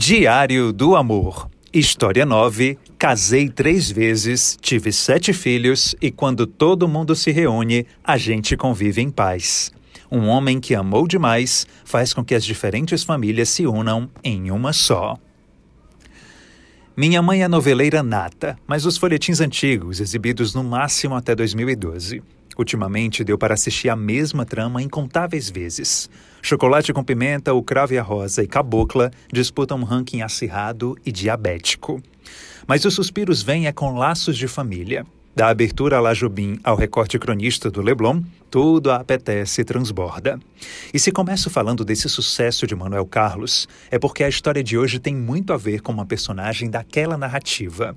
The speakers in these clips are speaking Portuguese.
Diário do Amor. História 9. Casei três vezes, tive sete filhos e quando todo mundo se reúne, a gente convive em paz. Um homem que amou demais faz com que as diferentes famílias se unam em uma só. Minha mãe é noveleira nata, mas os folhetins antigos, exibidos no máximo até 2012. Ultimamente deu para assistir a mesma trama incontáveis vezes. Chocolate com pimenta, o cravo e a rosa e cabocla disputam um ranking acirrado e diabético. Mas os suspiros vêm é com laços de família. Da abertura a La Jubim ao recorte cronista do Leblon, tudo a apetece e transborda. E se começo falando desse sucesso de Manuel Carlos, é porque a história de hoje tem muito a ver com uma personagem daquela narrativa.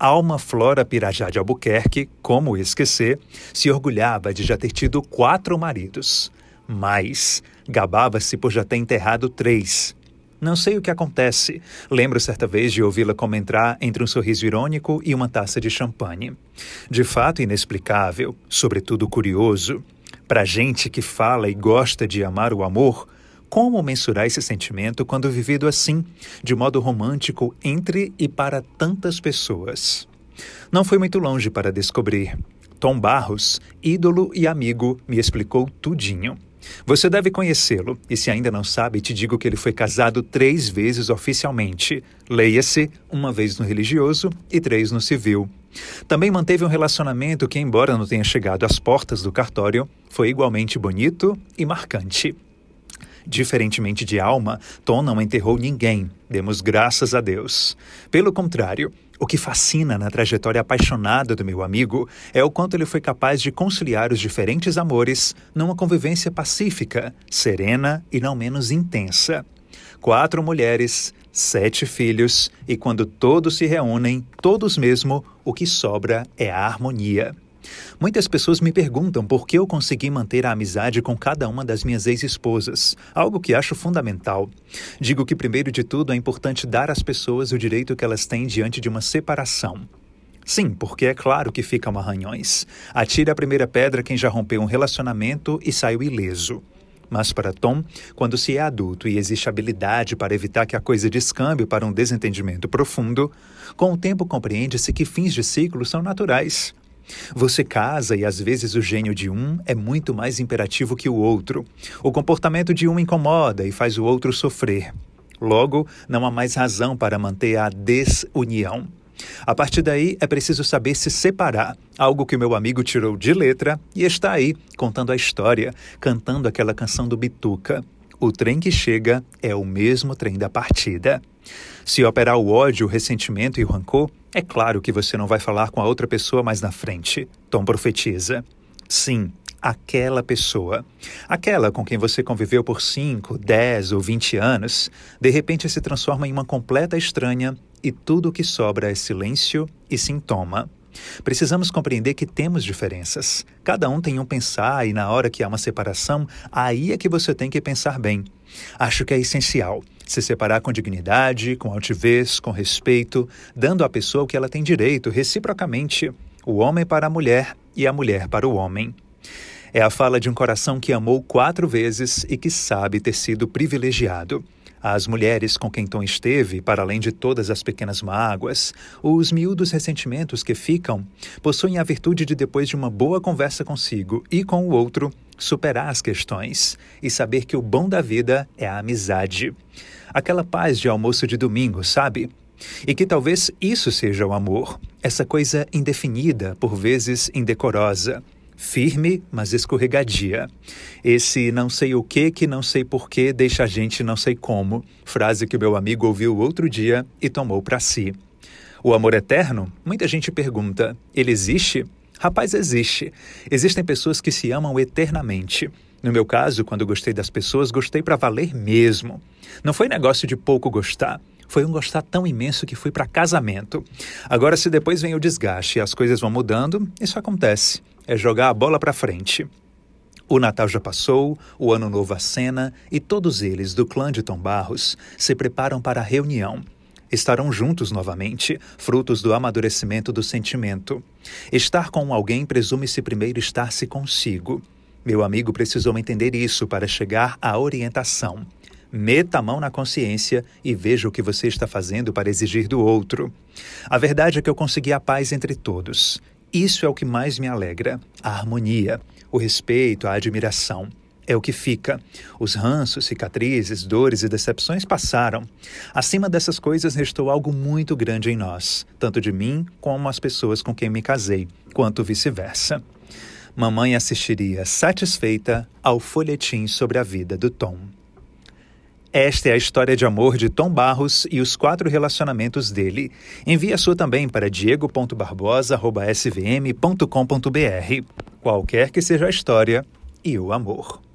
Alma Flora Pirajá de Albuquerque, como esquecer, se orgulhava de já ter tido quatro maridos. Mas gabava-se por já ter enterrado três. Não sei o que acontece. Lembro certa vez de ouvi-la comentar entre um sorriso irônico e uma taça de champanhe. De fato inexplicável, sobretudo curioso. Para gente que fala e gosta de amar o amor, como mensurar esse sentimento quando vivido assim, de modo romântico entre e para tantas pessoas? Não foi muito longe para descobrir. Tom Barros, ídolo e amigo, me explicou tudinho. Você deve conhecê-lo, e se ainda não sabe, te digo que ele foi casado três vezes oficialmente. Leia-se, uma vez no religioso e três no civil. Também manteve um relacionamento que, embora não tenha chegado às portas do cartório, foi igualmente bonito e marcante. Diferentemente de Alma, Tom não enterrou ninguém, demos graças a Deus. Pelo contrário, o que fascina na trajetória apaixonada do meu amigo é o quanto ele foi capaz de conciliar os diferentes amores numa convivência pacífica, serena e não menos intensa. Quatro mulheres, sete filhos, e quando todos se reúnem, todos mesmo, o que sobra é a harmonia. Muitas pessoas me perguntam por que eu consegui manter a amizade com cada uma das minhas ex-esposas, algo que acho fundamental. Digo que, primeiro de tudo, é importante dar às pessoas o direito que elas têm diante de uma separação. Sim, porque é claro que ficam arranhões. Atire a primeira pedra quem já rompeu um relacionamento e saiu ileso. Mas para Tom, quando se é adulto e existe habilidade para evitar que a coisa descambe para um desentendimento profundo, com o tempo compreende-se que fins de ciclo são naturais. Você casa e às vezes o gênio de um é muito mais imperativo que o outro. O comportamento de um incomoda e faz o outro sofrer. Logo, não há mais razão para manter a desunião. A partir daí, é preciso saber se separar, algo que o meu amigo tirou de letra e está aí, contando a história, cantando aquela canção do Bituca. O trem que chega é o mesmo trem da partida. Se operar o ódio, o ressentimento e o rancor, é claro que você não vai falar com a outra pessoa mais na frente. Tom profetiza. Sim, aquela pessoa. Aquela com quem você conviveu por 5, 10 ou 20 anos, de repente se transforma em uma completa estranha e tudo o que sobra é silêncio e sintoma. Precisamos compreender que temos diferenças. Cada um tem um pensar e na hora que há uma separação, aí é que você tem que pensar bem. Acho que é essencial se separar com dignidade, com altivez, com respeito, dando à pessoa o que ela tem direito, reciprocamente, o homem para a mulher e a mulher para o homem. É a fala de um coração que amou quatro vezes e que sabe ter sido privilegiado. As mulheres com quem Tom esteve, para além de todas as pequenas mágoas, os miúdos ressentimentos que ficam, possuem a virtude de, depois de uma boa conversa consigo e com o outro, superar as questões e saber que o bom da vida é a amizade. Aquela paz de almoço de domingo, sabe? E que talvez isso seja o amor, essa coisa indefinida, por vezes indecorosa firme, mas escorregadia. Esse não sei o que que não sei por que deixa a gente não sei como, frase que meu amigo ouviu outro dia e tomou para si. O amor eterno? Muita gente pergunta, ele existe? Rapaz, existe. Existem pessoas que se amam eternamente. No meu caso, quando gostei das pessoas, gostei para valer mesmo. Não foi negócio de pouco gostar. Foi um gostar tão imenso que fui para casamento. Agora, se depois vem o desgaste e as coisas vão mudando, isso acontece é jogar a bola para frente. O Natal já passou, o Ano Novo acena e todos eles, do clã de Tom Barros, se preparam para a reunião. Estarão juntos novamente, frutos do amadurecimento do sentimento. Estar com alguém presume-se primeiro estar-se consigo. Meu amigo precisou entender isso para chegar à orientação. Meta a mão na consciência e veja o que você está fazendo para exigir do outro. A verdade é que eu consegui a paz entre todos. Isso é o que mais me alegra: a harmonia, o respeito, a admiração. É o que fica. Os ranços, cicatrizes, dores e decepções passaram. Acima dessas coisas restou algo muito grande em nós, tanto de mim como as pessoas com quem me casei, quanto vice-versa. Mamãe assistiria satisfeita ao folhetim sobre a vida do Tom. Esta é a história de amor de Tom Barros e os quatro relacionamentos dele. Envie a sua também para diego.barbosa.svm.com.br. Qualquer que seja a história e o amor.